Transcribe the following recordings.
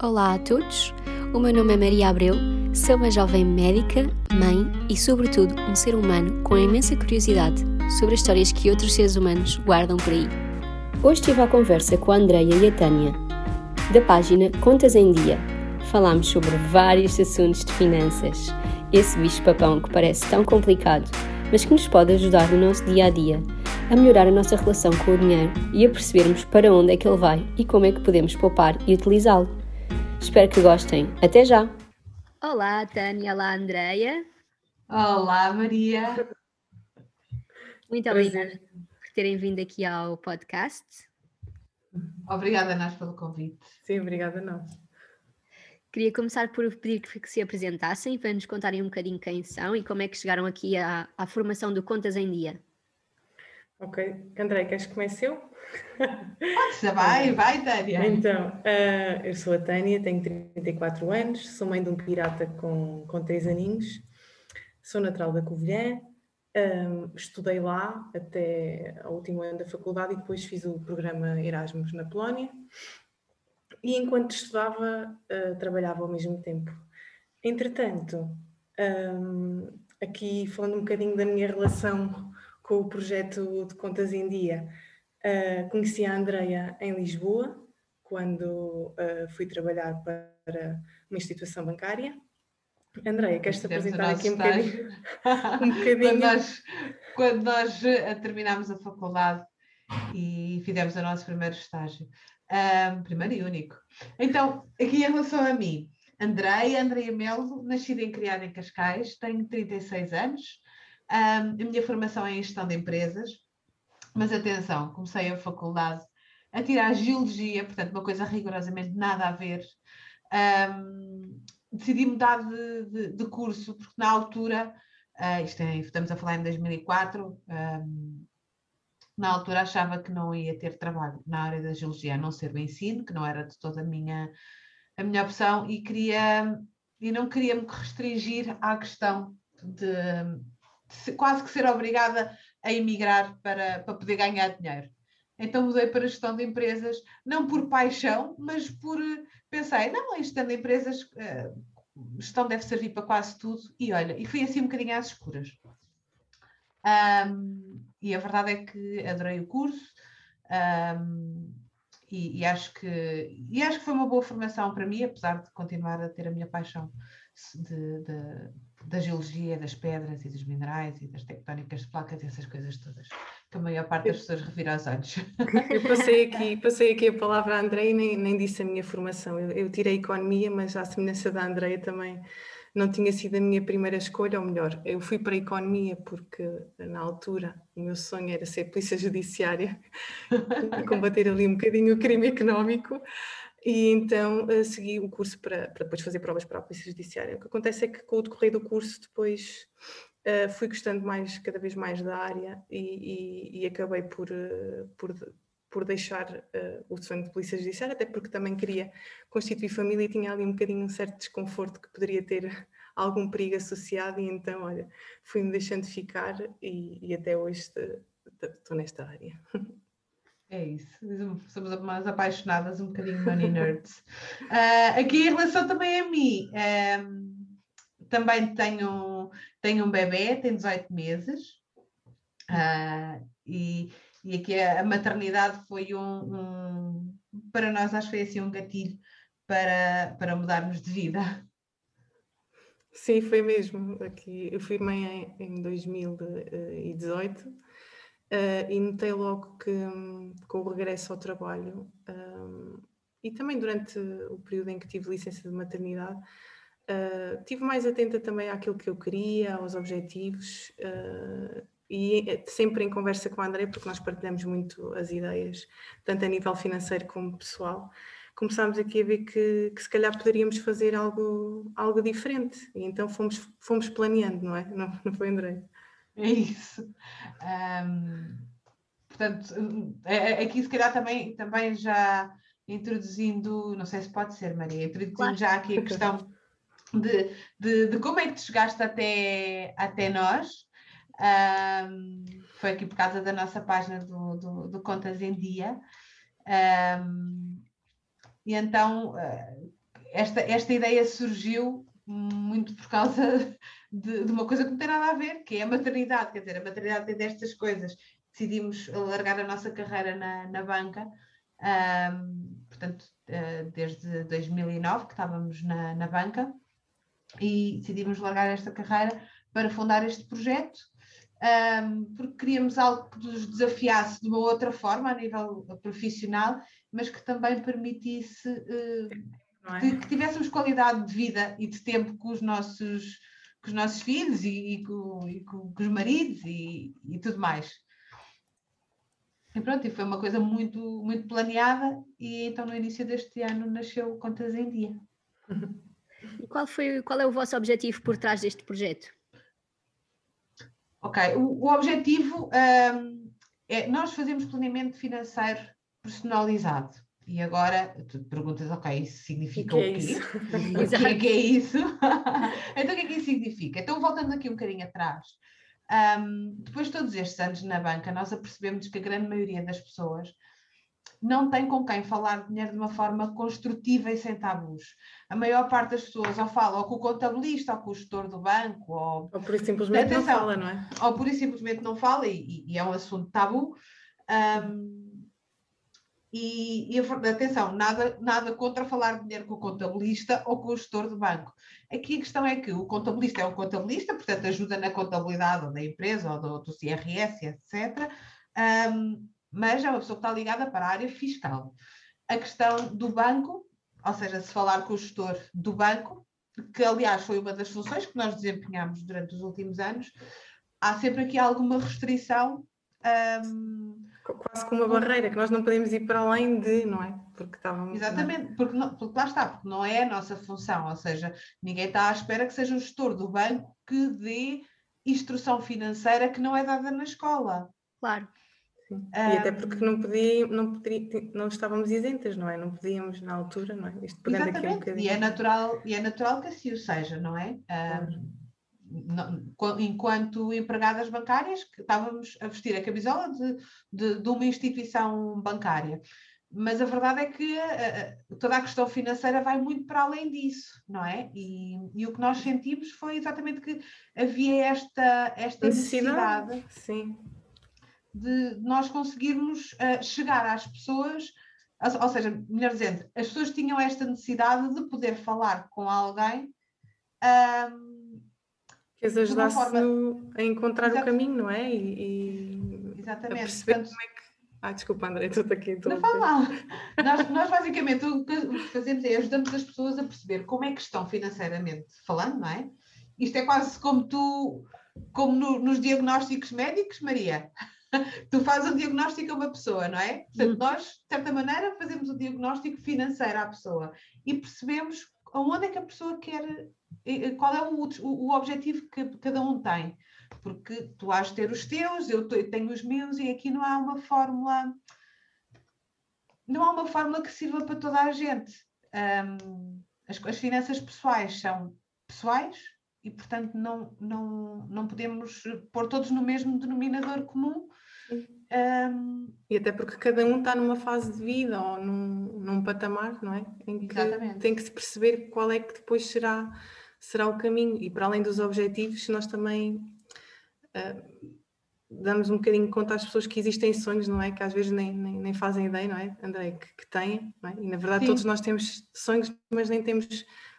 Olá a todos, o meu nome é Maria Abreu, sou uma jovem médica, mãe e, sobretudo, um ser humano com imensa curiosidade sobre as histórias que outros seres humanos guardam por aí. Hoje estive à conversa com a Andreia e a Tânia, da página Contas em Dia. Falámos sobre vários assuntos de finanças, esse bicho-papão que parece tão complicado, mas que nos pode ajudar no nosso dia a dia a melhorar a nossa relação com o dinheiro e a percebermos para onde é que ele vai e como é que podemos poupar e utilizá-lo. Espero que gostem. Até já! Olá, Tânia. Olá, Andreia. Olá, Maria. Muito obrigada por terem vindo aqui ao podcast. Obrigada, nós, pelo convite. Sim, obrigada, nós. Queria começar por pedir que se apresentassem para nos contarem um bocadinho quem são e como é que chegaram aqui à, à formação do Contas em Dia. Ok. André, queres que comece eu? Pode ser, vai, vai, Tânia. Então, uh, eu sou a Tânia, tenho 34 anos, sou mãe de um pirata com, com 3 aninhos, sou natural da Covilhã, um, estudei lá até ao último ano da faculdade e depois fiz o programa Erasmus na Polónia. E enquanto estudava, uh, trabalhava ao mesmo tempo. Entretanto, um, aqui falando um bocadinho da minha relação com o projeto de Contas em Dia, Uh, conheci a Andreia em Lisboa, quando uh, fui trabalhar para uma instituição bancária. Andreia, queres-te apresentar aqui um bocadinho? um bocadinho? Quando nós, quando nós uh, terminámos a faculdade e fizemos o nosso primeiro estágio, um, primeiro e único. Então, aqui em relação a mim, Andreia, Andreia Melo, nascida e criada em Cascais, tenho 36 anos, um, a minha formação é em gestão de empresas, mas atenção, comecei a faculdade a tirar geologia, portanto, uma coisa rigorosamente nada a ver. Um, decidi mudar de, de, de, curso, porque na altura, uh, isto é, estamos a falar em 2004, um, na altura achava que não ia ter trabalho na área da geologia, a não ser o ensino, que não era de toda a minha, a minha opção, e queria e não queria me restringir à questão de quase que ser obrigada a emigrar para, para poder ganhar dinheiro. Então mudei para a gestão de empresas, não por paixão, mas por eh, pensei, não, gestão de empresas, uh, gestão deve servir para quase tudo, e olha, e fui assim um bocadinho às escuras. Um, e a verdade é que adorei o curso um, e, e, acho que, e acho que foi uma boa formação para mim, apesar de continuar a ter a minha paixão de, de da geologia, das pedras e dos minerais e das tectónicas de placas e essas coisas todas, que a maior parte das pessoas revira os olhos. Eu passei aqui, passei aqui a palavra à André e nem, nem disse a minha formação. Eu, eu tirei economia, mas à semelhança da Andreia também não tinha sido a minha primeira escolha, ou melhor, eu fui para a economia porque na altura o meu sonho era ser polícia judiciária, combater ali um bocadinho o crime económico. E então uh, segui o curso para, para, depois fazer provas para a Polícia Judiciária. O que acontece é que com o decorrer do curso depois uh, fui gostando mais, cada vez mais da área e, e, e acabei por, uh, por, por deixar o sonho de Polícia Judiciária, até porque também queria constituir família e tinha ali um bocadinho um certo desconforto que poderia ter algum perigo associado e então, olha, fui-me deixando ficar e, e até hoje estou nesta área. É isso, somos umas apaixonadas, um bocadinho money nerds. Uh, aqui em relação também a mim, ehm, também tenho, tenho um bebê, tem 18 meses, uh, e, e aqui a, maternidade foi um, um, para nós acho que foi assim um gatilho para, para mudarmos de vida. Sim, foi mesmo. Aqui, eu fui mãe em, em 2018 Uh, e notei logo que com o regresso ao trabalho um, e também durante o período em que tive licença de maternidade, uh, tive mais atenta também àquilo que eu queria, aos objetivos uh, e sempre em conversa com a André, porque nós partilhamos muito as ideias, tanto a nível financeiro como pessoal. Começámos aqui a ver que, que se calhar poderíamos fazer algo, algo diferente, e então fomos, fomos planeando, não é? Não, não foi, André? É isso. Um, portanto, é, aqui se calhar também, também já introduzindo, não sei se pode ser, Maria, introduzindo claro. já aqui a questão de, de, de, como é que te chegaste até, até nós. Um, foi aqui por causa da nossa página do, do, do Contas em Dia. Um, e então, uh, esta, esta ideia surgiu muito por causa de, de, uma coisa que não tem nada a ver, que é a maternidade. Quer dizer, a maternidade tem destas coisas. Decidimos largar a nossa carreira na, na banca, um, portanto, uh, desde 2009 que estávamos na, na banca, e decidimos largar esta carreira para fundar este projeto. Um, porque queríamos algo que nos desafiasse de uma outra forma, a nível profissional, mas que também permitisse uh, é? que, que, tivéssemos qualidade de vida e de tempo com os nossos, com os nossos filhos e, e, com, e com, com, os maridos e, e tudo mais. E pronto, e foi uma coisa muito, muito planeada e então no início deste ano nasceu Contas em Dia. E qual, foi, qual é o vosso objetivo por trás deste projeto? Ok, o, o objetivo um, é nós fazemos planeamento financeiro personalizado. E agora tu te perguntas, ok, isso significa o, que o quê? É o que é que é isso? então o que é que isso significa? Então voltando aqui um bocadinho atrás, um, depois de todos estes anos na banca, nós apercebemos que a grande maioria das pessoas não tem com quem falar de dinheiro de uma forma construtiva e sem tabus. A maior parte das pessoas ou fala ou com o contabilista, ou com o gestor do banco, ou, ou por isso simplesmente Atenção, não fala, não é? Ou por isso simplesmente não fala, e, e é um assunto tabu. Um, e, e, atenção, nada, nada contra falar de dinheiro com o contabilista ou com o gestor do banco. Aqui a questão é que o contabilista é um contabilista, portanto ajuda na contabilidade da empresa ou do, do CRS, etc. Um, mas é uma pessoa que está ligada para a área fiscal. A questão do banco, ou seja, se falar com o gestor do banco, que aliás foi uma das funções que nós desempenhamos durante os últimos anos, há sempre aqui alguma restrição. Um, quase como uma barreira, que nós não podemos ir para além de, não é? Porque estávamos. Exatamente, porque, não, porque lá está, porque não é a nossa função, ou seja, ninguém está à espera que seja o gestor do banco que dê instrução financeira que não é dada na escola. Claro. Sim. E até porque não, podia, não, podia, não estávamos isentas, não é? Não podíamos na altura, não é? Isto Exatamente, um e, é natural, e é natural que assim o seja, não é? Um, enquanto empregadas bancárias, que estávamos a vestir a camisola de, de, de uma instituição bancária. Mas a verdade é que uh, toda a questão financeira vai muito para além disso, não é? E, e, o que nós sentimos foi exatamente que havia esta, esta necessidade, necessidade de nós conseguirmos uh, chegar às pessoas, ou seja, melhor dizendo, as pessoas tinham esta necessidade de poder falar com alguém que as ajudasse forma... a encontrar o caminho, não é? E, e Exatamente. A perceber Portanto, como é que. Ah, desculpa, André, estou aqui. Estou não faz mal. nós, nós, basicamente, o que fazemos é ajudamos as pessoas a perceber como é que estão financeiramente falando, não é? Isto é quase como tu, como no, nos diagnósticos médicos, Maria. tu fazes um diagnóstico a uma pessoa, não é? Portanto, hum. nós, de certa maneira, fazemos um diagnóstico financeiro à pessoa e percebemos aonde é que a pessoa quer qual é o, o, objetivo que cada um tem. Porque tu has de ter os teus, eu tenho os meus, e aqui não há uma fórmula. Não há uma fórmula que sirva para toda a gente. Um, as, as finanças pessoais são pessoais e, portanto, não, não, não podemos pôr todos no mesmo denominador comum. Um, e até porque cada um está numa fase de vida ou num, num patamar, não é? Em que exatamente. tem que se perceber qual é que depois será será o caminho. E para além dos objetivos, nós também uh, damos um bocadinho conta às pessoas que existem sonhos, não é? Que às vezes nem, nem, nem fazem ideia, não é, André? Que, que têm, é? E na verdade Sim. todos nós temos sonhos, mas nem temos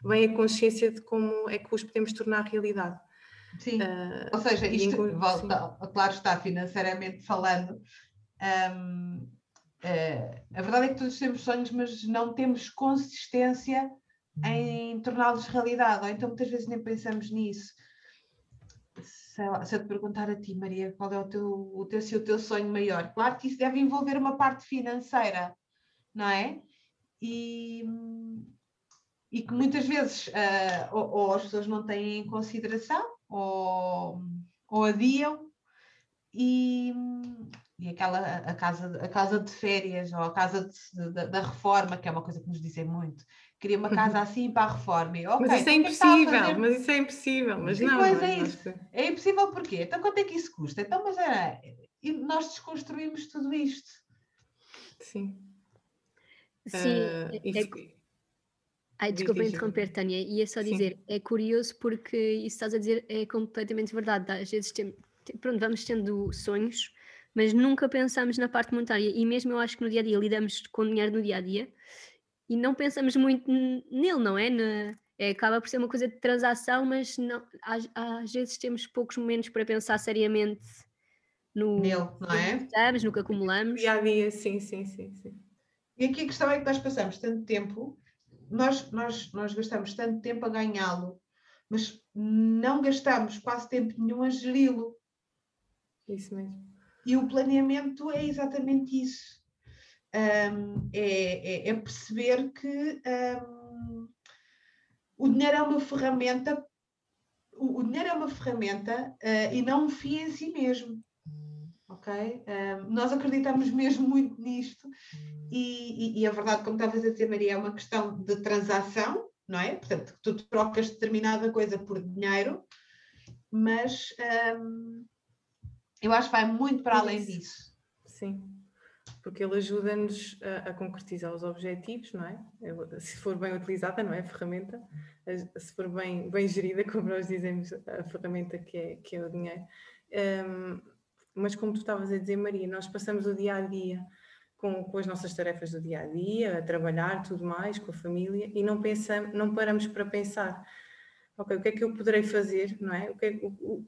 bem a consciência de como é que os podemos tornar realidade. Sim, uh, ou seja, isto volta, claro está, financeiramente falando, um, uh, eh, a verdade é que todos temos sonhos, mas não temos consistência em torná-los realidade, ou então muitas vezes nem pensamos nisso. Lá, se eu te perguntar a ti, Maria, qual é o teu, o teu, se o teu sonho maior, claro que isso deve envolver uma parte financeira, não é? E, e que muitas vezes uh, ou, ou, as pessoas não têm em consideração ou, ou adiam e, e aquela a casa, a casa de férias ou a casa de, de, da reforma, que é uma coisa que nos dizem muito, queria uma casa assim para a reforma. E, okay, mas isso é, é impossível, mas isso é impossível. Mas não, pois é, isso. É impossível porquê? Então quanto é que isso custa? Então, mas é, e nós desconstruímos tudo isto. Sim. Sim. Uh, é, Ai, desculpa interromper, Tânia, ia só dizer, Sim. é curioso porque isso estás a dizer é completamente verdade. Às vezes tem, pronto, vamos tendo sonhos, mas nunca pensamos na parte monetária. E mesmo eu acho que no dia a dia lidamos com dinheiro no dia a dia e não pensamos muito nele, não é? Na, é acaba por ser uma coisa de transação, mas não, às, às vezes temos poucos momentos para pensar seriamente no nele, não é? No que estamos, no que acumulamos. Dia a dia, sim, sim, sim, sim. E aqui a questão é que nós passamos tanto tempo nós, nós, nós gastamos tanto tempo a ganhá-lo, mas não gastamos quase tempo nenhum a geri-lo. Isso mesmo. E o planeamento é exatamente isso. Um, é, é, é, perceber que um, o dinheiro é uma ferramenta, o, o dinheiro é uma ferramenta uh, e não um fim em si mesmo ok? Um, nós acreditamos mesmo muito nisto e, e, e, a verdade, como estavas a dizer, Maria, é uma questão de transação, não é? Portanto, tu trocas determinada coisa por dinheiro, mas eu acho que vai muito para além disso. Sim, porque ele ajuda-nos a, a, concretizar os objetivos, não é? Se for bem utilizada, não é? A ferramenta, se for bem, bem gerida, como nós dizemos, a ferramenta que é, que é o dinheiro. Um, mas como tu estavas a dizer, Maria, nós passamos o dia a dia com, com, as nossas tarefas do dia a dia, a trabalhar, tudo mais, com a família, e não pensamos, não paramos para pensar, ok, o que é que eu poderei fazer, não é? O que, é, o,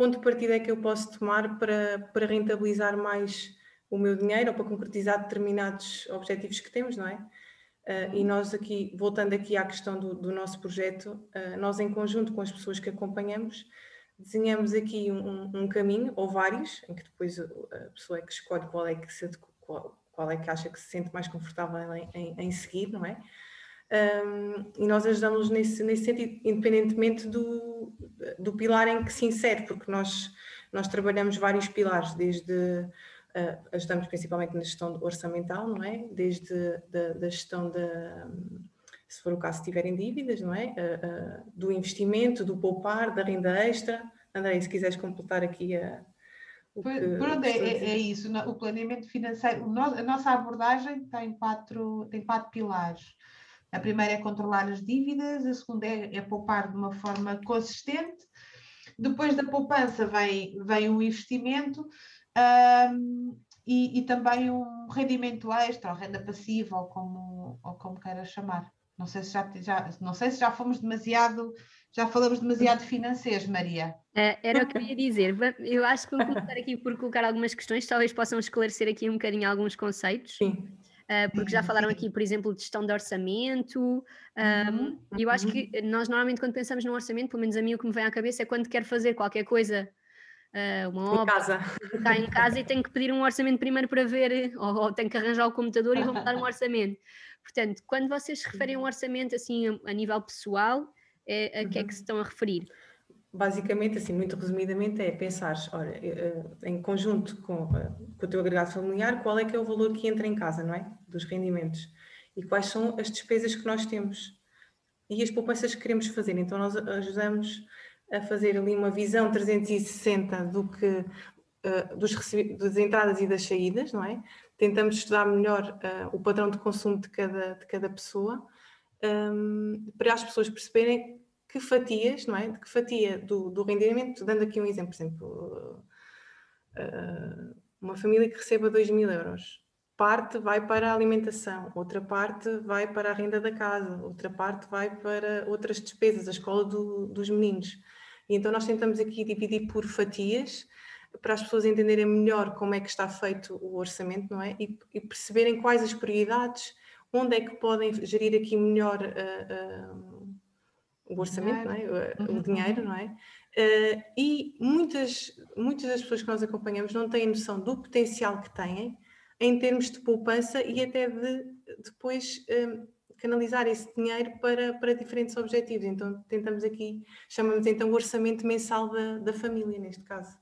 ponto de partida é que eu posso tomar para, para rentabilizar mais o meu dinheiro ou para concretizar determinados objetivos que temos, não é? Uh, e nós aqui, voltando aqui à questão do, do nosso projeto, uh, nós em conjunto com as pessoas que acompanhamos, desenhamos aqui um, um, caminho, ou vários, em que depois a pessoa é que escolhe qual é que, se, qual, qual é que acha que se sente mais confortável em, em, em seguir, não é? Um, e nós ajudamos nesse, nesse sentido, independentemente do, do pilar em que se insere, porque nós, nós trabalhamos vários pilares, desde uh, ajudamos principalmente na gestão orçamental, não é? Desde da, da gestão da, se for o caso, se tiverem dívidas, não é? Uh, uh, do investimento, do poupar, da renda extra. André, se quiseres completar aqui a. Pronto, é, é, é, isso, o planeamento financeiro. a nossa abordagem tem quatro, tem quatro pilares. A primeira é controlar as dívidas, a segunda é, é poupar de uma forma consistente. Depois da poupança vem, vem o investimento um, e, e, também um rendimento extra, ou renda passiva, ou como, ou como queiras chamar. Não sei se já, já, não sei se já fomos demasiado, já falamos demasiado financeiros, Maria. Uh, era o que eu ia dizer. Eu acho que vou começar aqui por colocar algumas questões, talvez possam esclarecer aqui um bocadinho alguns conceitos. Sim. Uh, porque já falaram aqui, por exemplo, de gestão de orçamento. Um, e eu acho que nós normalmente quando pensamos num orçamento, pelo menos a mim o que me vem à cabeça é quando quero fazer qualquer coisa, uh, uma obra, casa. está em casa e tenho que pedir um orçamento primeiro para ver, ou, ou tenho que arranjar o computador e vou dar um orçamento. Portanto, quando vocês se referem a um orçamento assim a, a nível pessoal, é, a que é que se estão a referir? Basicamente, assim, muito resumidamente, é pensar, olha, eh, em conjunto com, eh, com o teu agregado familiar, qual é que é o valor que entra em casa, não é? Dos rendimentos. E quais são as despesas que nós temos. E as poupanças que queremos fazer. Então, nós ajudamos a fazer ali uma visão 360 do que, uh, dos, das entradas e das saídas, não é? tentamos estudar melhor o padrão de consumo de cada, de cada pessoa, um, para as pessoas perceberem que fatias, não é? De que fatia do, do rendimento, dando aqui um exemplo, por exemplo, uh, uma família que receba 2 mil euros, parte vai para a alimentação, outra parte vai para a renda da casa, outra parte vai para outras despesas, a escola do, dos meninos. E então nós tentamos aqui dividir por fatias para as pessoas entenderem melhor como é que está feito o orçamento, não é? E, e perceberem quais as prioridades, onde é que podem gerir aqui melhor uh, uh, o orçamento, não é? o, uhum. dinheiro, não é? Uh, e muitas, muitas das pessoas que nós acompanhamos não têm noção do potencial que têm em termos de poupança e até de depois canalizar esse dinheiro para, para diferentes objetivos. Então tentamos aqui, chamamos então o orçamento mensal da, da família, neste caso.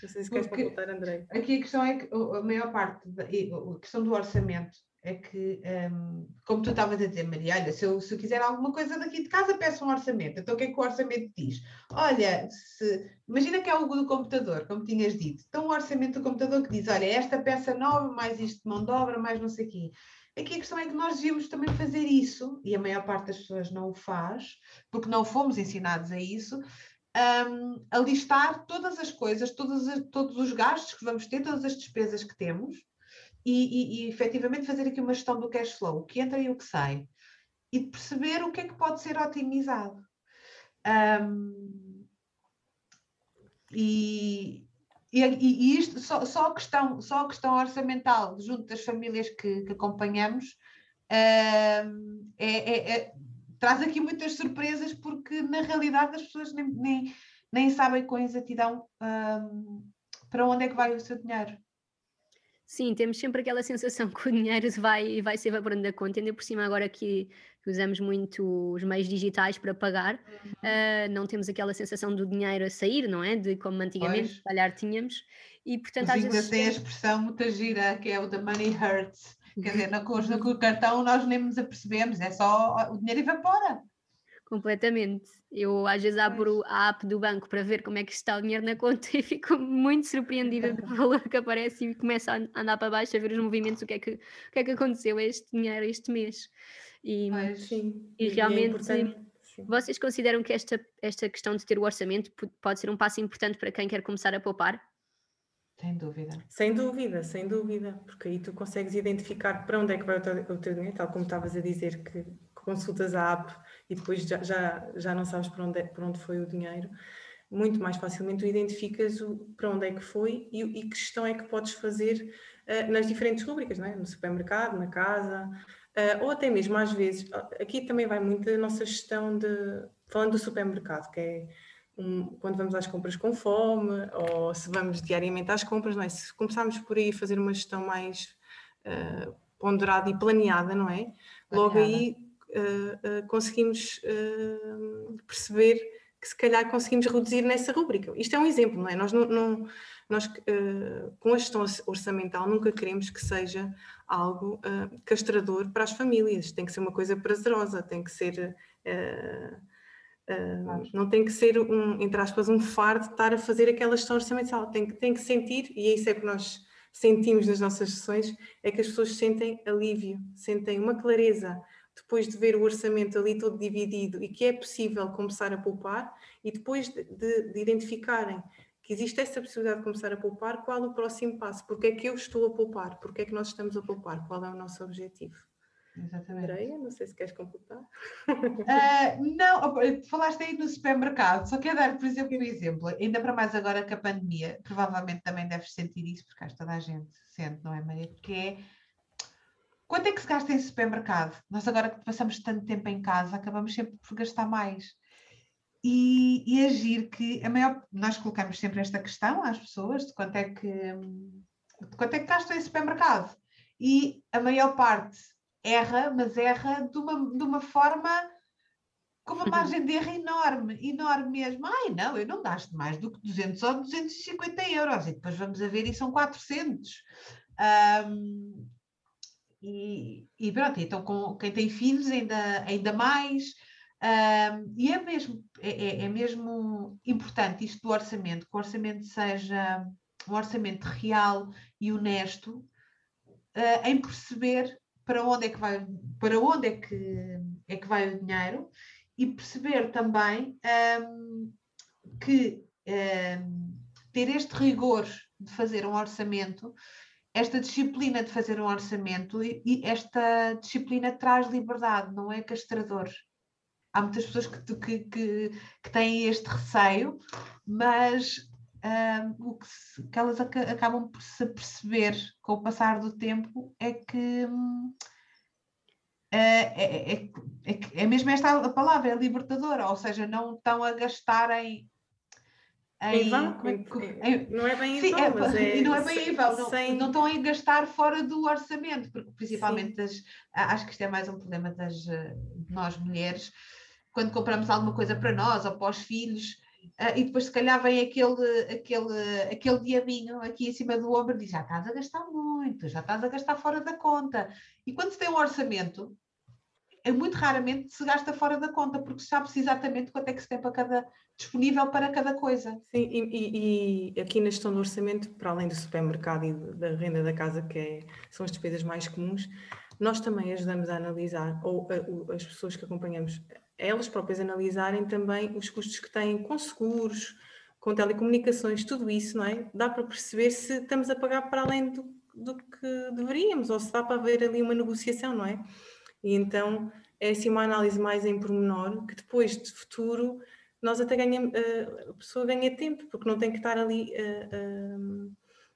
Não sei se queres completar, André. Aqui a questão é que a maior parte, da, a questão do orçamento é que, um, como tu estavas a dizer, Maria, olha, se eu, se eu quiser alguma coisa daqui de casa, peço um orçamento. Então o que é que o orçamento diz? Olha, se, imagina que é algo do computador, como tinhas dito. Então o orçamento do computador que diz, olha, esta peça nova, mais isto de mão de obra, mais não sei o quê. Aqui a questão é que nós devíamos também fazer isso, e a maior parte das pessoas não o faz, porque não fomos ensinados a isso, um, a listar todas as coisas, todas as, todos os gastos que vamos ter, todas as despesas que temos, e, e, e efetivamente fazer aqui uma gestão do cash flow, o que entra e o que sai, e perceber o que é que pode ser otimizado. Um, e, e, e, isto, só, só, a questão, só a questão orçamental junto das famílias que, que acompanhamos é, é, é, traz aqui muitas surpresas, porque na realidade as pessoas nem, nem, nem sabem com exatidão para onde é que vai o seu dinheiro. Sim, temos sempre aquela sensação que o dinheiro vai, vai se evaporando da conta, ainda por cima agora que, usamos muito os meios digitais para pagar, uhum. uh, não temos aquela sensação do dinheiro a sair, não é? De como antigamente, se calhar, tínhamos. E, portanto, às vezes... tem a expressão muito gira, que é o the money hurts. Quer dizer, na com o cartão nós nem nos apercebemos, é só o dinheiro evapora. Completamente. Eu às vezes abro a app do banco para ver como é que está o dinheiro na conta e fico muito surpreendida do valor que aparece e começo a andar para baixo a ver os movimentos, o que é que, o que, é que aconteceu a este dinheiro este mês. E, sim, e é realmente é vocês consideram que esta, esta questão de ter o orçamento pode ser um passo importante para quem quer começar a poupar? Sem dúvida. Sem dúvida, sem dúvida, porque aí tu consegues identificar para onde é que vai o teu, o teu dinheiro, tal como estavas a dizer que consultas a app e depois já, já, já não sabes para onde, é, para onde foi o dinheiro, muito mais facilmente tu identificas o, para onde é que foi e, e que gestão é que podes fazer uh, nas diferentes rubricas, é? no supermercado, na casa, uh, ou até mesmo às vezes, aqui também vai muito a nossa gestão de, falando do supermercado, que é um, quando vamos às compras com fome, ou se vamos diariamente às compras, não é? Se começarmos por aí a fazer uma gestão mais uh, ponderada e planeada, não é? Logo planeada. aí uh, uh, conseguimos uh, perceber que se calhar conseguimos reduzir nessa rúbrica. Isto é um exemplo, não é? Nós, não, não nós com a gestão orçamental nunca queremos que seja algo castrador para as famílias, tem que ser uma coisa prazerosa, tem que ser. não tem que ser um, entre aspas, um fardo estar a fazer aquela gestão orçamental, tem que, tem que sentir, e é isso é que nós sentimos nas nossas sessões, é que as pessoas sentem alívio, sentem uma clareza, depois de ver o orçamento ali todo dividido e que é possível começar a poupar, e depois de, de, de identificarem que existe essa possibilidade de começar a poupar, qual o próximo passo? Porque é que eu estou a poupar? Porque é que nós estamos a poupar? Qual é o nosso objetivo? Exatamente. Não sei se queres completar. Uh, não, falaste aí no supermercado, só quero dar, por exemplo, um exemplo, ainda para mais agora que a pandemia, provavelmente também deves sentir isso, porque acho que toda a gente sente, não é, Maria? Que é Quanto é que se gasta em supermercado? Nós agora que passamos tanto tempo em casa, acabamos sempre por gastar mais. E, e agir que a maior, nós colocamos sempre esta questão às pessoas de quanto é que de quanto é que gastam em supermercado. E a maior parte erra, mas erra de uma, de uma forma com uma margem de erro enorme, enorme mesmo. Ai, não, eu não gasto mais do que 200 ou 250 euros, e depois vamos a ver e são 400. Um, e, e pronto, então com quem tem filhos ainda, ainda mais. E é mesmo, é, é, é, mesmo importante isto do orçamento, que o orçamento seja um orçamento real e honesto uh, em perceber para onde é que vai, para onde é que, é que vai o dinheiro e perceber também um, que um, ter este rigor de fazer um orçamento esta disciplina de fazer um orçamento e, e esta disciplina traz liberdade, não é castrador. Há muitas pessoas que, que, que, que têm este receio, mas um, o que, se, que, elas ac acabam por se perceber com o passar do tempo é que um, é, é, é, é, mesmo esta a palavra, é libertadora, ou seja, não estão a gastarem em, vão, em, não é bem sim, é, mas é, não é bem em vão, não, sem... não estão a gastar fora do orçamento, porque principalmente as, acho que isto é mais um problema das, eh, de nós mulheres, quando compramos alguma coisa para nós ou para os filhos, uh, e depois se calhar vem aquele, aquele, aquele diabinho aqui em cima do ombro e diz, já estás a gastar muito, já estás a gastar fora da conta. E quando se tem um orçamento, é muito raramente se gasta fora da conta, porque sabe-se exatamente quanto é que se tem para cada, disponível para cada coisa. Sim, e, e, aqui na gestão do orçamento, para além do supermercado e da renda da casa, que é, são as despesas mais comuns, nós também ajudamos a analisar, ou a, as pessoas que acompanhamos, elas próprias analisarem também os custos que têm com seguros, com telecomunicações, tudo isso, não é? Dá para perceber se estamos a pagar para além do, do que deveríamos, ou se dá para haver ali uma negociação, não é? E então é assim uma análise mais em pormenor, que depois de futuro nós até ganhamos, eh, a pessoa ganha tempo, porque não tem que estar ali. Eh, eh,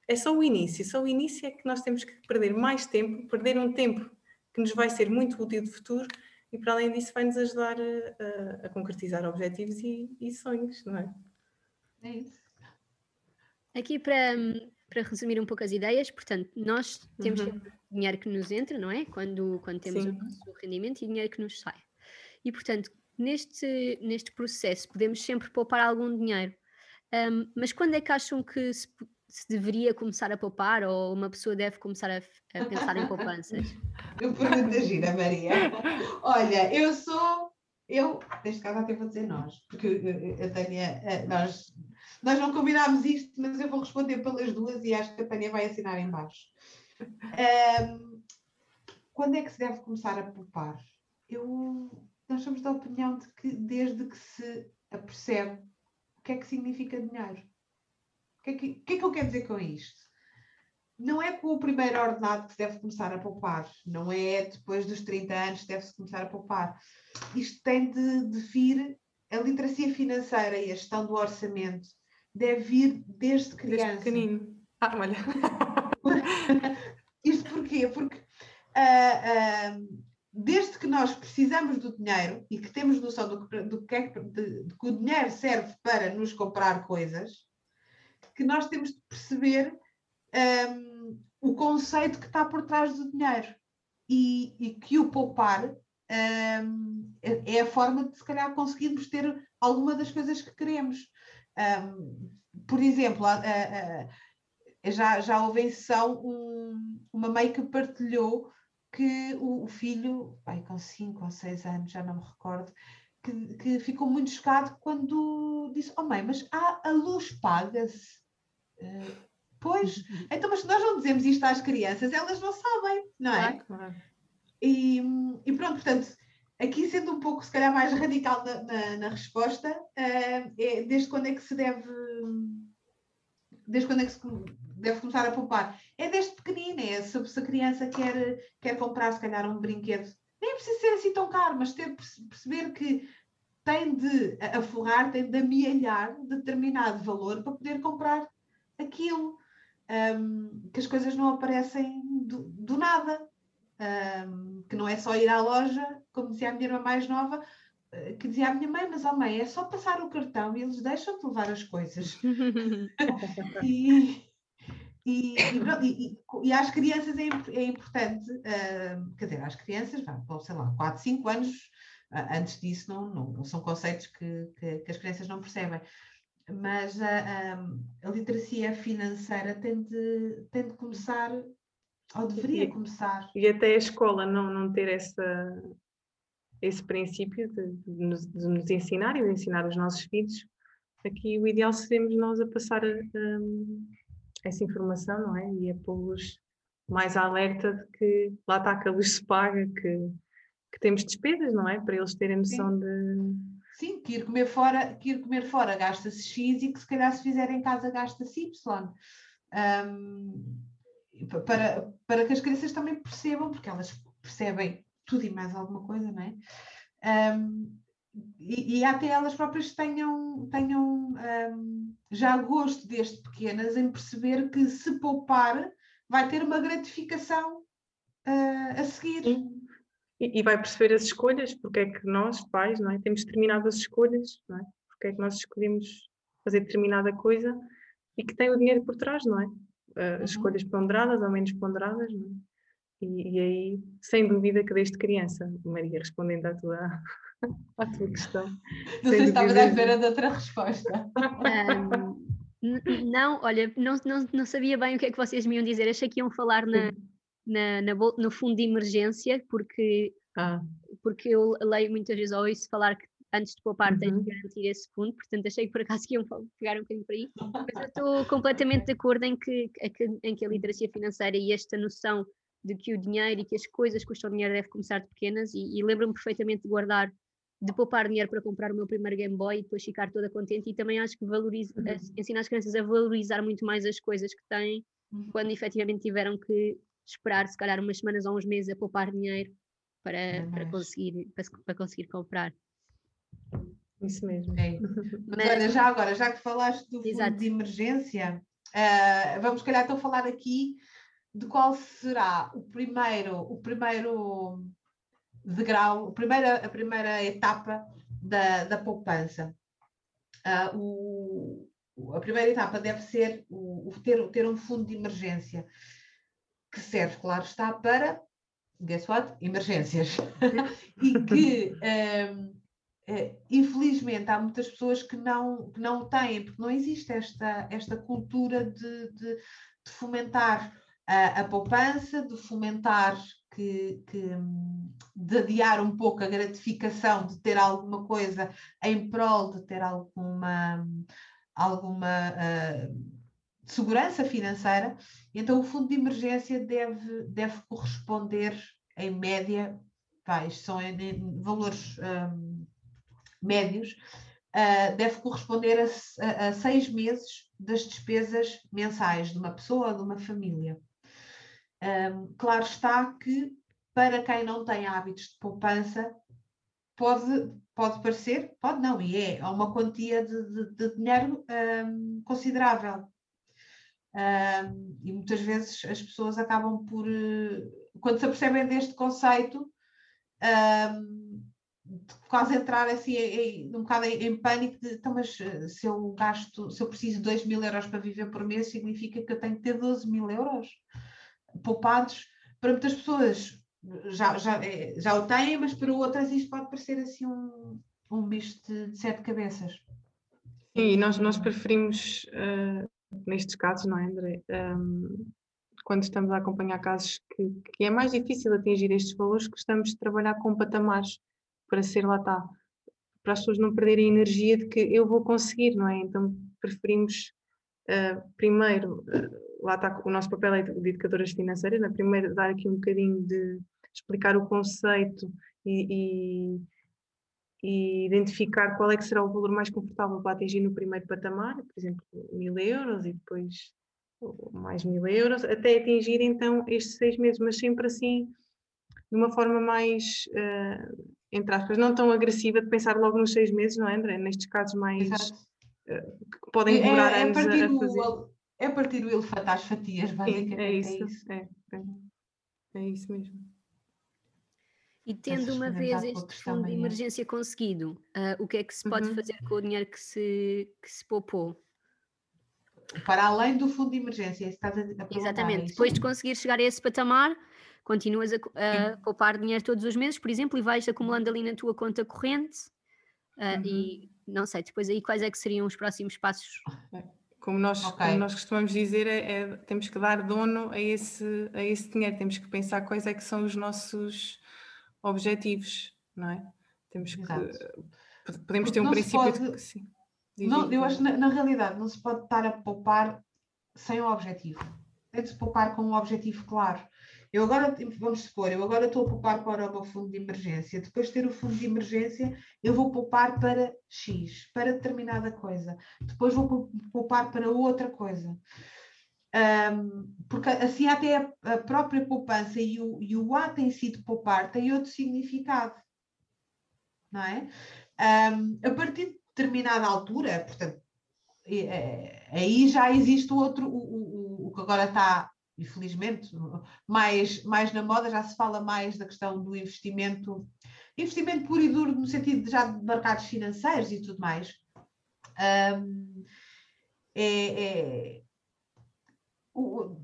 é só o início, só o início é que nós temos que perder mais tempo, perder um tempo que nos vai ser muito útil de futuro e para além disso vai nos ajudar a, a, a concretizar objetivos e, e, sonhos, não é? É isso. Aqui para, para resumir um pouco as ideias, portanto, nós temos uhum. Dinheiro que nos entra, não é? Quando, quando temos Sim. o nosso rendimento e dinheiro que nos sai. E, portanto, neste, neste processo podemos sempre poupar algum dinheiro. Um, mas quando é que acham que se, se, deveria começar a poupar ou uma pessoa deve começar a, a pensar em poupanças? Eu pergunto gira, Maria. Olha, eu sou, eu, neste caso até vou dizer nós, porque a Tânia, nós nós não combinámos isto, mas eu vou responder pelas duas e acho que a Tânia vai assinar em baixo. Um, quando é que se deve começar a poupar? Eu, nós somos da opinião de que desde que se apercebe o que é que significa dinheiro. O que é que, que, é que eu quero dizer com isto? Não é com o primeiro ordenado que se deve começar a poupar, não é depois dos 30 anos que deve-se começar a poupar. Isto tem de, de vir a literacia financeira e a gestão do orçamento deve vir desde criança. Desde pequenino. Ah, olha. Porquê? Porque uh, uh, desde que nós precisamos do dinheiro e que temos noção do que, do que, é, de, de que o dinheiro serve para nos comprar coisas, que nós temos de perceber um, o conceito que está por trás do dinheiro e, e que o poupar um, é, é a forma de se calhar conseguirmos ter alguma das coisas que queremos. Um, por exemplo, a, a, a, já, já houve em sessão um, uma mãe que partilhou que o, o filho, pai, com 5 ou 6 anos, já não me recordo, que, que, ficou muito chocado quando disse: Oh mãe, mas a, a luz paga-se. Uh, pois, então, mas se nós não dizemos isto às crianças, elas não sabem, não é? Claro, claro. E, e pronto, portanto, Aqui, sendo um pouco, se calhar, mais radical na, na, na resposta, uh, é desde quando é que se deve. Desde quando é que se deve começar a poupar? É desde pequenina, é se, se a criança quer, quer comprar, se calhar, um brinquedo. Nem precisa ser assim tão caro, mas ter, perceber que tem de aforrar, tem de amealhar determinado valor para poder comprar aquilo. Um, que as coisas não aparecem do, do nada. Um, que não é só ir à loja como dizia a minha irmã mais nova, eh, que dizia à minha mãe, mas ó oh mãe, é só passar o cartão e eles deixam-te levar as coisas. e, e, e, e, às crianças é, é importante, uh, quer dizer, às crianças, vá, sei lá, 4, 5 anos, uh, antes disso não, não, são conceitos que, que, que, as crianças não percebem. Mas a, literacia financeira tem de, tem de começar, ou deveria começar. E até a escola não, não ter essa, esse princípio de, de, nos, de, nos, ensinar e de ensinar os nossos filhos, aqui o ideal seríamos nós a passar a, a, essa informação, não é? E a pô-los mais alerta de que lá está que a luz se paga, que, que temos despesas, não é? Para eles terem noção Sim. de. Sim, que ir comer fora, que ir comer fora gasta-se X e que se calhar se fizer em casa gasta-se Y. Um, para, para que as crianças também percebam, porque elas percebem tudo e mais alguma coisa, não é? Um, e, e, até elas próprias tenham, tenham um, já gosto desde pequenas em perceber que se poupar vai ter uma gratificação uh, a seguir. E, e, vai perceber as escolhas, porque é que nós, pais, não é? temos determinadas escolhas, não é? porque é que nós escolhemos fazer determinada coisa e que tem o dinheiro por trás, não é? Uh, uhum. Escolhas ponderadas ou menos ponderadas, não é? E, e, aí, sem dúvida que desde criança, Maria, respondendo à tua, à tua questão. Não sei se estava à espera de outra resposta. Um, não, olha, não, não, não sabia bem o que é que vocês me iam dizer. Achei que iam falar na, na, na, no fundo de emergência, porque, ah. porque eu leio muitas vezes ou ouço falar que antes de poupar uhum. tens de garantir esse fundo, portanto achei que por acaso iam pegar um bocadinho por aí, mas eu estou completamente de acordo em que, em que a literacia financeira e esta noção de que o dinheiro e que as coisas custam dinheiro deve começar de pequenas e, e lembro-me perfeitamente de guardar, de poupar dinheiro para comprar o meu primeiro Game Boy e depois ficar toda contente e também acho que valoriza, uhum. ensina as crianças a valorizar muito mais as coisas que têm uhum. quando efetivamente tiveram que esperar se calhar umas semanas ou uns meses a poupar dinheiro para, é para, conseguir, para, para conseguir comprar. Isso mesmo. É. Mas, olha, já agora, já que falaste do fundo Exato. de emergência, uh, vamos, se calhar, então falar aqui de qual será o primeiro, o primeiro degrau, a primeira, a primeira etapa da, da poupança. Uh, o, a primeira etapa deve ser o, o ter, ter um fundo de emergência, que serve, claro está, para, guess what? Emergências. e que, um, é, infelizmente, há muitas pessoas que não, que não o têm, porque não existe esta, esta cultura de, de, de fomentar a, a poupança, de fomentar que, que, de adiar um pouco a gratificação de ter alguma coisa em prol de ter alguma, alguma uh, segurança financeira, então o fundo de emergência deve, deve corresponder em média, pá, são em, valores um, médios, uh, deve corresponder a, a, a seis meses das despesas mensais de uma pessoa ou de uma família. Um, claro está que, para quem não tem hábitos de poupança, pode, pode parecer, pode não, e é, é uma quantia de, de, de dinheiro um, considerável. Um, e muitas vezes as pessoas acabam por, quando se apercebem deste conceito, quase entrar assim em, um bocado em, em, pânico de então, mas eh, se eu gasto, se eu preciso de 2 mil euros para viver por mês, significa que eu tenho que ter 12 mil euros poupados para muitas pessoas já, já, é, já o têm, mas para outras isto pode parecer assim um, um bicho de, sete cabeças. Sim, nós, nós preferimos, uh, nestes casos, não é, André? Um, quando estamos a acompanhar casos que, que é mais difícil atingir estes valores, gostamos de trabalhar com patamares para ser lá está, para as pessoas não perderem a energia de que eu vou conseguir, não é? Então preferimos uh, primeiro uh, lá está o nosso papel é de educadoras financeiras, na primeira dar aqui um bocadinho de explicar o conceito e, e, e, identificar qual é que será o valor mais confortável para atingir no primeiro patamar, por exemplo, mil euros e depois mais mil euros, até atingir então estes seis meses, mas sempre assim de uma forma mais, uh, entre aspas, não tão agressiva de pensar logo nos seis meses, não é, André? Nestes casos mais uh, que podem é, demorar é, é anos a, a fazer. É partir o elefante às fatias, basicamente. É, é isso, é isso. É, é, é isso mesmo. E tendo uma vez este fundo de emergência conseguido, uh, o que é que se pode uhum. fazer com o dinheiro que se, que se poupou? Para além do fundo de emergência, estás a, a Exatamente. Depois de conseguir chegar a esse patamar, continuas a, a poupar dinheiro todos os meses, por exemplo, e vais acumulando ali na tua conta corrente. Uh, uhum. E não sei, depois aí quais é que seriam os próximos passos? Como nós, okay. como nós costumamos dizer, é, é, temos que dar dono a esse, a esse dinheiro, temos que pensar quais é que são os nossos objetivos, não é? Temos que. Exato. Podemos Porque ter um princípio pode, de que sim. Não, eu acho que na, na, realidade não se pode estar a poupar sem um objetivo. Tem de se poupar com um objetivo claro. Eu agora, vamos supor, eu agora estou a poupar para o meu fundo de emergência. Depois de ter o fundo de emergência, eu vou poupar para X, para determinada coisa. Depois vou poupar para outra coisa. Um, porque assim até a, própria poupança e o, e o ato em si de poupar tem outro significado. Não é? Um, a partir de determinada altura, portanto, é, aí já existe outro, o, o, o que agora está infelizmente, mais, mais na moda, já se fala mais da questão do investimento, investimento puro e duro no sentido de já de mercados financeiros e tudo mais. Um, é, é o,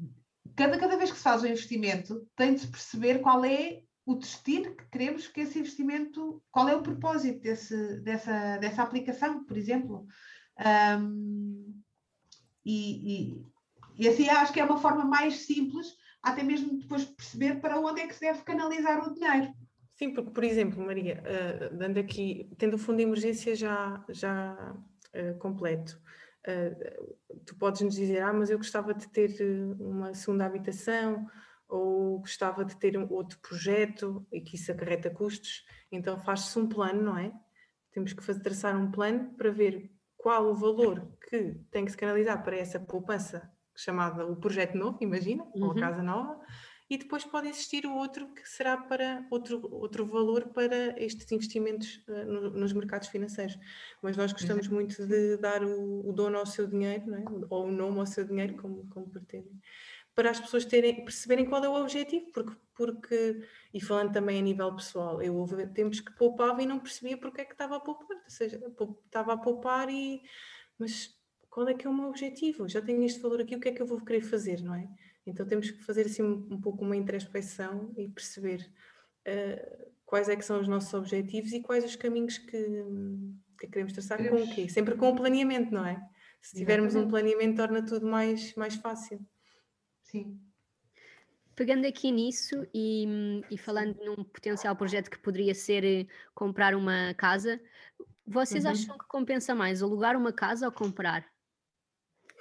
cada, cada vez que se faz um investimento, tem de se perceber qual é o destino que queremos que esse investimento, qual é o propósito desse, dessa, dessa aplicação, por exemplo. Um, e, e assim acho que é uma forma mais simples, até mesmo depois de perceber para onde é que se deve canalizar o dinheiro. Sim, porque, por exemplo, Maria, uh, dando aqui, tendo o fundo de emergência já, já uh, completo, uh, tu podes nos dizer, ah, mas eu gostava de ter uma segunda habitação, ou gostava de ter um outro projeto e que isso acarreta custos, então faz-se um plano, não é? Temos que fazer, traçar um plano para ver qual o valor que tem que se canalizar para essa poupança chamada o projeto novo, imagina, uhum. ou a casa nova, e depois pode existir o outro que será para outro, outro valor para estes investimentos uh, no, nos mercados financeiros. Mas nós gostamos Exato. muito de dar o, o, dono ao seu dinheiro, é? ou o nome ao seu dinheiro, como, como pretendem, para as pessoas terem, perceberem qual é o objetivo, porque, porque, e falando também a nível pessoal, eu houve tempos que poupava e não percebia porque é que estava a poupar, ou seja, estava a poupar e, mas qual é que é o meu objetivo? Já tenho este valor aqui, o que é que eu vou querer fazer, não é? Então temos que fazer assim um, um pouco uma introspecção e perceber uh, quais é que são os nossos objetivos e quais os caminhos que, que queremos traçar queremos. com o quê? Sempre com o planeamento, não é? Se tivermos Exatamente. um planeamento torna tudo mais, mais fácil. Sim. Pegando aqui nisso e, e, falando num potencial projeto que poderia ser eh, comprar uma casa, vocês uhum. acham que compensa mais alugar uma casa ou comprar?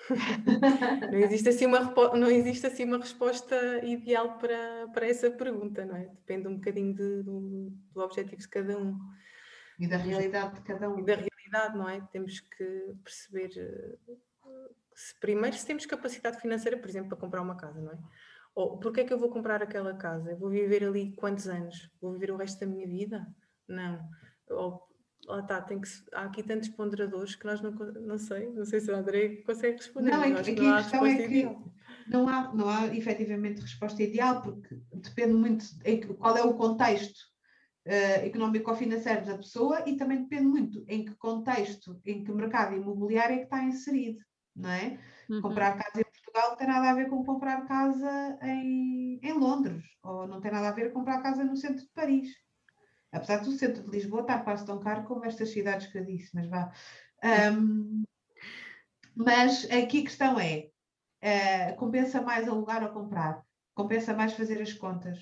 não, existe assim uma, não existe assim uma resposta ideal para, para essa pergunta, não é? Depende um bocadinho de, do, do objetivo de cada um. E da realidade de cada um. E da realidade, não é? Temos que perceber eh, se, primeiro se temos capacidade financeira, por exemplo, para comprar uma casa, não é? Ou porque é que eu vou comprar aquela casa? Eu vou viver ali quantos anos? Vou viver o resto da minha vida? Não. Ou lá está, tem que, há aqui tantos ponderadores que nós não, não sei, não sei se o André consegue responder. Não, aqui, aqui a questão é que ideal. não há, não há efetivamente resposta ideal, porque depende muito em qual é o contexto uh, económico ou financeiro da pessoa e também depende muito em que contexto, em que mercado imobiliário é que está inserido, não é? Uhum. Comprar casa em Portugal não tem nada a ver com comprar casa em, em Londres, ou não tem nada a ver com comprar casa no centro de Paris apesar do centro de Lisboa estar quase tão caro como estas cidades que eu disse, mas vá. Um, mas aqui a questão é: uh, compensa mais alugar ou comprar? Compensa mais fazer as contas?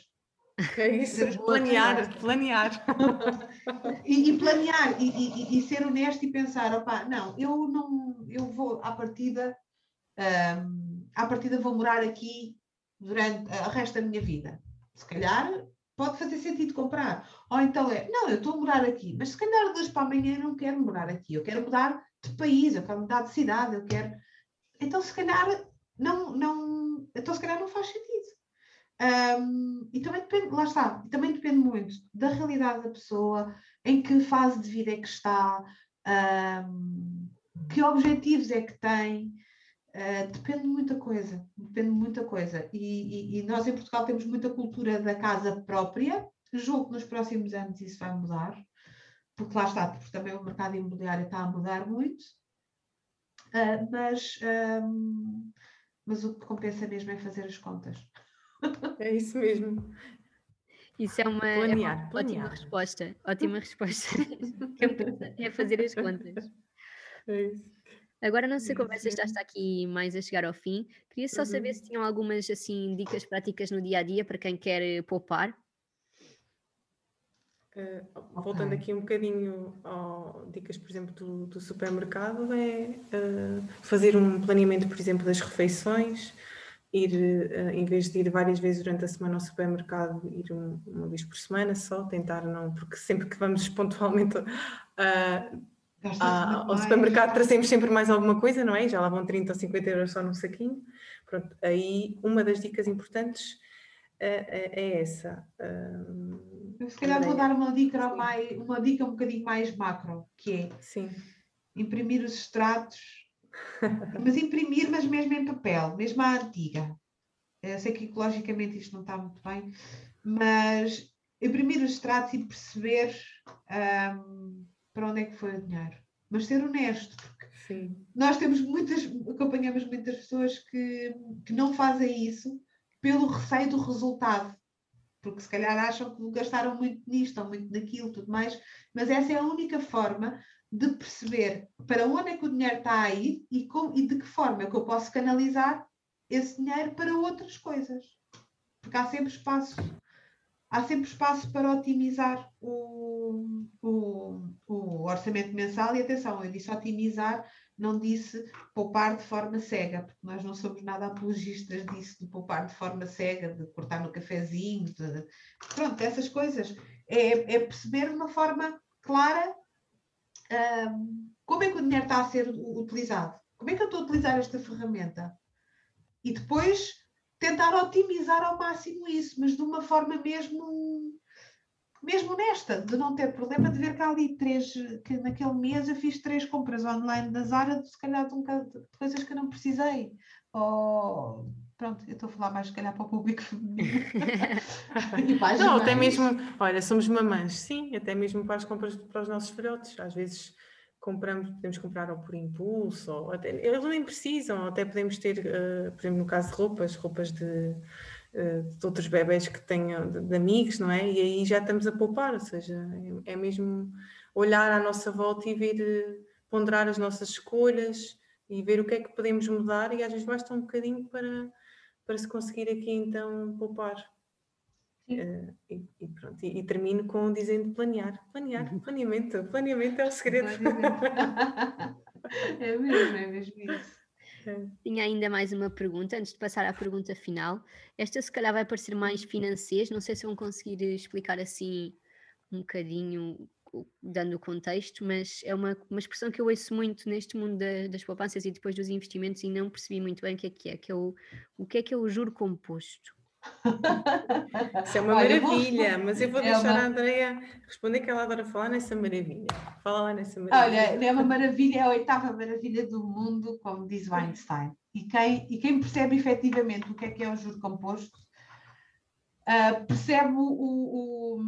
É isso, planear, planear. e, e, planear, e, e, e, ser honesto e pensar, opá, não, eu não, eu vou à partida, um, à partida vou morar aqui durante o resto da minha vida. Se calhar pode fazer sentido comprar. Ou então é, não, eu estou a morar aqui, mas se calhar de hoje para amanhã eu não quero morar aqui, eu quero mudar de país, eu quero mudar de cidade, eu quero. Então se calhar não, não, então se calhar não faz sentido. Um, e também depende, lá está, e também depende muito da realidade da pessoa, em que fase de vida é que está, um, que objetivos é que tem. Uh, depende de muita coisa, depende de muita coisa. E, e, e, nós em Portugal temos muita cultura da casa própria. Julgo que nos próximos anos isso vai mudar, porque lá está, porque também o mercado imobiliário está a mudar muito. Uh, mas, um, mas o que compensa mesmo é fazer as contas. É isso mesmo. Isso é uma, planear, é uma planear. ótima resposta. Ótima resposta. é fazer as contas. É isso. Agora, nossa conversa já está aqui mais a chegar ao fim. Queria só saber uhum. se tinham algumas assim, dicas práticas no dia a dia para quem quer eh, poupar. Uh, voltando aqui um bocadinho ao dicas, por exemplo, do, do supermercado, é uh, fazer um planeamento, por exemplo, das refeições, ir, uh, em vez de ir várias vezes durante a semana ao supermercado, ir um, uma vez por semana só, tentar não, porque sempre que vamos pontualmente ah, ao supermercado trazemos sempre mais alguma coisa, não é? Já lá vão 30 ou 50 euros só no saquinho. Pronto, aí uma das dicas importantes é, é, é essa. Um, se calhar vou dar uma dica, mais, uma dica um bocadinho mais macro, que é Sim. imprimir os extratos, mas imprimir, mas mesmo em papel, mesmo à antiga. Eu sei que ecologicamente isto não está muito bem, mas imprimir os extratos e perceber um, para onde é que foi o dinheiro. Mas ser honesto, porque Sim. nós temos muitas, acompanhamos muitas pessoas que, que não fazem isso pelo receio do resultado. Porque se calhar acham que gastaram muito nisto ou muito naquilo, tudo mais, mas essa é a única forma de perceber para onde é que o dinheiro está a ir e, como, e de que forma é que eu posso canalizar esse dinheiro para outras coisas. Porque há sempre espaço há sempre espaço para otimizar o, o, o, orçamento mensal e atenção, eu disse otimizar não disse poupar de forma cega, porque nós não somos nada apologistas disso, de poupar de forma cega, de cortar no cafezinho, de... pronto, essas coisas. É, é perceber de uma forma clara um, como é que o dinheiro está a ser utilizado, como é que eu estou a utilizar esta ferramenta. E depois tentar otimizar ao máximo isso, mas de uma forma mesmo mesmo honesta, de não ter problema de ver que há ali três, que naquele mês eu fiz três compras online da Zara, se calhar de, um, de coisas que eu não precisei. Ou pronto, eu estou a falar mais se calhar para o público feminino. não, até mesmo, olha, somos mamães, sim, até mesmo para as compras para os nossos filhotes. Às vezes compramos, podemos comprar ou por impulso, ou até, eles nem precisam, até podemos ter, uh, por exemplo, no caso de roupas, roupas de eh, de outros bebés que tenham, de, de, amigos, não é? E aí já estamos a poupar, ou seja, é, é mesmo olhar à nossa volta e ver, eh, ponderar as nossas escolhas e ver o que é que podemos mudar e às vezes basta um bocadinho para, para se conseguir aqui então poupar. Uh, e, e, pronto, e, e, termino com dizendo planear, planear, uhum. planeamento, planeamento é o segredo. é mesmo, é mesmo isso. Tinha ainda mais uma pergunta, antes de passar à pergunta final. Esta se calhar vai parecer mais financeira, não sei se vão conseguir explicar assim um bocadinho, dando o contexto, mas é uma, uma expressão que eu ouço muito neste mundo da, das poupanças e depois dos investimentos e não percebi muito bem o que é que é, que é o, o que é que é o juro composto. Isso é uma Olha, maravilha, vou... mas eu vou é deixar uma... a Andrea responder que ela adora falar nessa maravilha. Fala lá nessa maravilha. Olha, é uma maravilha, é a oitava maravilha do mundo, como diz Weinstein. E quem, e quem percebe efetivamente o que é que é o juro composto, uh, percebe o, o,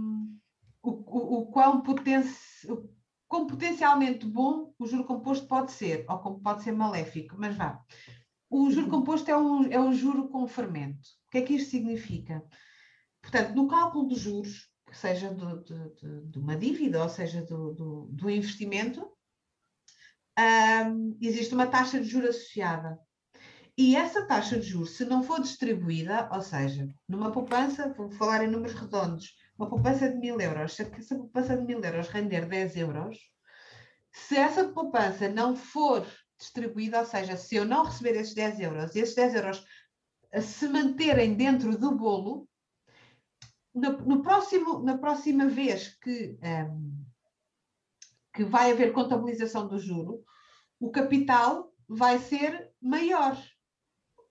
o, o, o quão, poten o quão potencialmente bom o juro composto pode ser, ou como pode ser maléfico, mas vá. O juro composto é um, é um juro com fermento. O que é que isto significa? Portanto, no cálculo dos juros, seja do, de, uma dívida, ou seja, do, do, do investimento, um, existe uma taxa de juros associada. E essa taxa de juros, se não for distribuída, ou seja, numa poupança, vou falar em números redondos, uma poupança de mil euros, se essa poupança de mil euros render 10 euros, se essa poupança não for distribuída, ou seja, se eu não receber esses 10 euros e esses 10 euros se manterem dentro do bolo, no, no próximo, na próxima vez que, um, que vai haver contabilização do juro, o capital vai ser maior.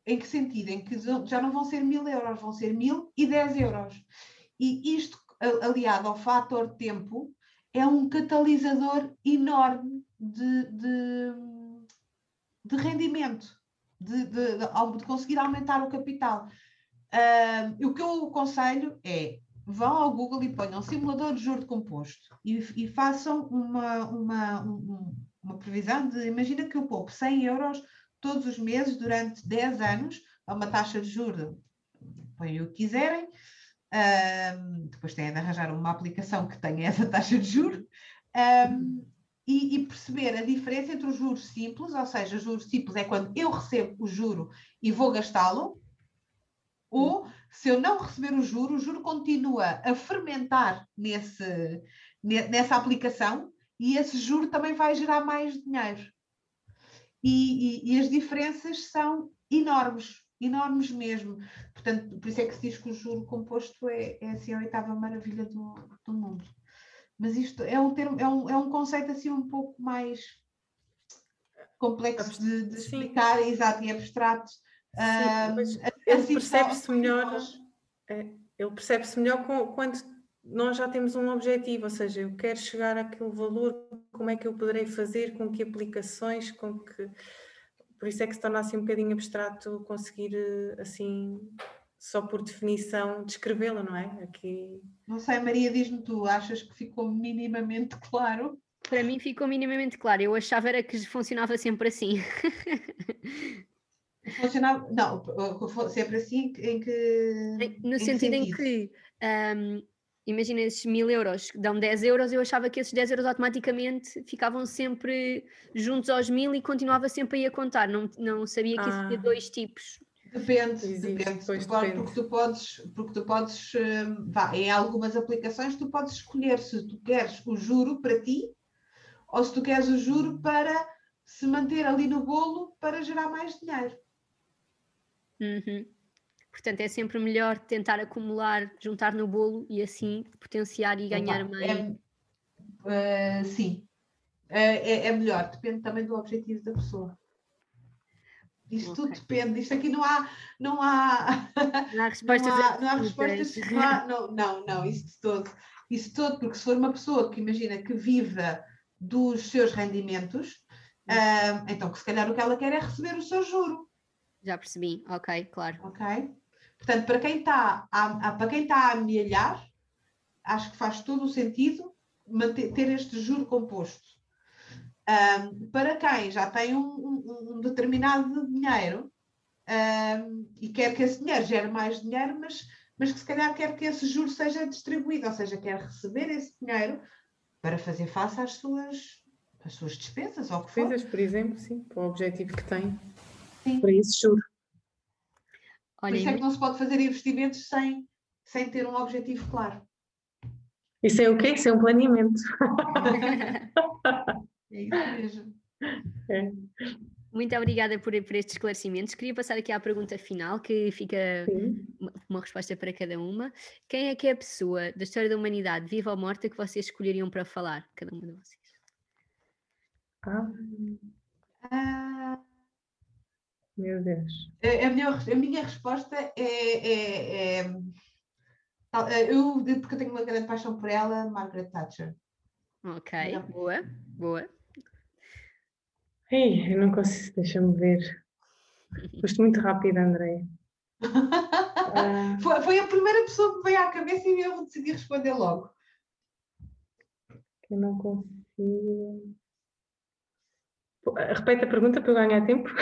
Em que sentido? Em que já não vão ser mil euros, vão ser mil e dez euros. E isto, aliado ao fator tempo, é um catalisador enorme de, de de rendimento, de, de, de, de conseguir aumentar o capital. Uh, o que eu aconselho é vão ao Google e ponham simulador de juro de composto e, e façam uma, uma, uma previsão de imagina que eu poupo 100 euros todos os meses durante 10 anos a uma taxa de juros, põem o que quiserem, um, depois têm de arranjar uma aplicação que tenha essa taxa de juros. Um, e, e, perceber a diferença entre os juros simples, ou seja, juros simples é quando eu recebo o juro e vou gastá-lo, ou se eu não receber o juro, o juro continua a fermentar nesse, nessa aplicação e esse juro também vai gerar mais dinheiro. E, e, e as diferenças são enormes, enormes mesmo. Portanto, por isso é que se diz que o juro composto é, é assim a oitava maravilha do, do mundo. Mas isto é um termo, é um, é um conceito assim um pouco mais complexo de, de explicar, Sim. exato, e abstrato. Sim, uh, ele percebe-se melhor, é, ele percebe-se melhor quando nós já temos um objetivo, ou seja, eu quero chegar àquele valor, como é que eu poderei fazer, com que aplicações, com que. Por isso é que se torna assim um bocadinho abstrato conseguir eh, assim só por definição descrevê-la, não é? Aqui... Não sei, Maria, diz-me tu, achas que ficou minimamente claro? Para mim ficou minimamente claro, eu achava era que funcionava sempre assim. Funcionava, não, sempre assim em que. No em sentido, que sentido, em que. Um, imagina esses mil euros, dão 10 euros, eu achava que esses 10 euros automaticamente ficavam sempre juntos aos mil e continuava sempre aí a contar, não, não sabia que existia ah. dois tipos. Depende, Existe, depende. Depende. Porque tu podes, porque tu podes hum, vá, em algumas aplicações tu podes escolher se tu queres o juro para ti ou se tu queres o juro para se manter ali no bolo para gerar mais dinheiro. Uhum. Portanto, é sempre melhor tentar acumular, juntar no bolo e assim potenciar e ganhar Opa, mais. É, uh, sim, uh, é, é, melhor, depende também do objetivo da pessoa. Isto okay. tudo depende, isto aqui não há, não há, não há respostas, não há, não há respostas não, há, não, não, não, isso de todo, isso todo, porque se for uma pessoa que imagina que viva dos seus rendimentos, uh, então que se calhar o que ela quer é receber o seu juro. Já percebi, ok, claro. Ok. Portanto, para quem está a, para quem está a amealhar, acho que faz todo o sentido manter, ter este juro composto. Um, para quem já tem um, um, um determinado dinheiro e quer que esse dinheiro gere mais dinheiro, mas, mas que se calhar quer que esse juro seja distribuído, ou seja, quer receber esse dinheiro para fazer face às suas, às suas despesas, ou que Despesas, por exemplo, sim, para o objetivo que tem, sim. para esse juro. Olha, Por isso é que não se pode fazer investimentos sem, sem ter um objetivo claro. Isso é o quê? Isso é um planeamento. é isso mesmo. É. Muito obrigada por, por estes esclarecimentos. Queria passar aqui à pergunta final, que fica uma, uma, resposta para cada uma. Quem é que é a pessoa da história da humanidade, viva ou morta, que vocês escolheriam para falar, cada uma de vocês? Ah. ah meu Deus. A, a, minha, a minha resposta é, é, é, é eu, porque eu tenho uma grande paixão por ela, Margaret Thatcher. Ok, boa, boa. Ei, eu não consigo, deixa-me ver. Foste muito rápida, André. uh... foi, foi a primeira pessoa que me veio à cabeça e eu decidi responder logo. Eu não consigo. Repete a pergunta para eu ganhar tempo.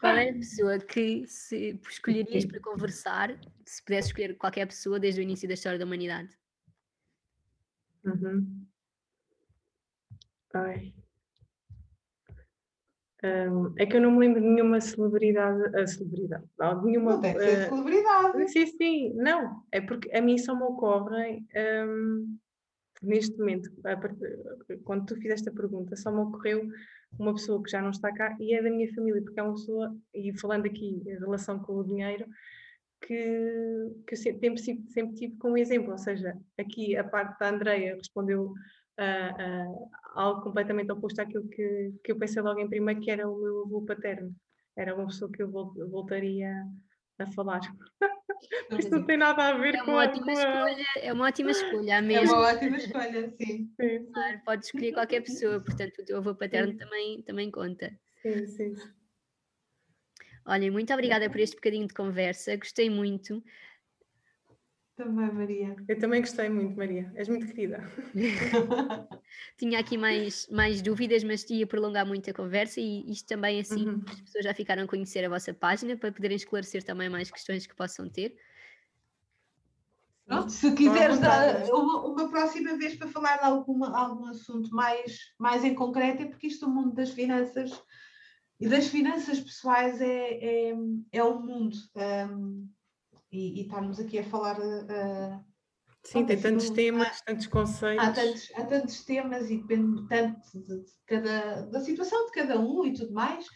Qual é a pessoa que se escolherias para conversar, se pudesse escolher qualquer pessoa desde o início da história da humanidade? Uhum. Ai. Um, é que eu não me lembro de nenhuma celebridade. A celebridade. Não, nenhuma, não deve ser uh, celebridade. Sim, sim. Não, é porque a mim só me ocorrem. Um, neste momento, quando tu fizeste a pergunta, só me ocorreu uma pessoa que já não está cá e é da minha família, porque é uma pessoa, e falando aqui em relação com o dinheiro, que, que eu sempre, sempre, sempre tive como exemplo, ou seja, aqui a parte da Andreia respondeu uh, uh, algo completamente oposto àquilo que, que eu pensei logo em primeiro, que era o meu avô paterno. Era uma pessoa que eu voltaria a falar. Isto não tem nada a ver é com, a, ótima escolha, É uma ótima escolha, mesmo. É uma ótima escolha, sim. sim, Claro, podes escolher qualquer pessoa, portanto o teu avô paterno também, também conta. Sim, sim. Olhem, muito obrigada por este bocadinho de conversa, gostei muito. Também, Maria. Eu também gostei muito, Maria. És muito querida. Tinha aqui mais, mais dúvidas, mas ia prolongar muito a conversa e isto também assim uhum. as pessoas já ficaram a conhecer a vossa página para poderem esclarecer também mais questões que possam ter. Pronto, se quiseres dar uma, uma, próxima vez para falar de alguma, algum assunto mais, mais em concreto, é porque isto, o mundo das finanças e das finanças pessoais é, é, é um mundo. Um, e, e estarmos aqui a falar. Uh, Sim, tem tantos temas, tantos conceitos. Há tantos, há tantos temas e depende tanto de, de, cada, da situação de cada um e tudo mais.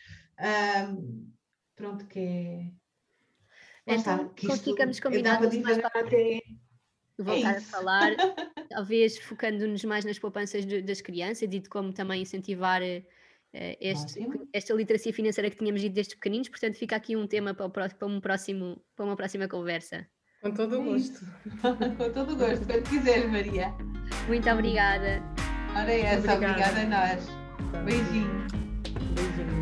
Um, pronto, que é. Então, que ficamos combinados mais para até... voltar é a falar, talvez focando-nos mais nas poupanças de, das crianças e de como também incentivar uh, este, esta literacia financeira que tínhamos dito desde pequeninos, portanto fica aqui um tema para, para, um próximo, para uma próxima conversa. Com todo o gosto. Com todo o gosto, quando quiseres, Maria. Muito obrigada. Ora é essa, obrigada. obrigada a nós. Beijinho.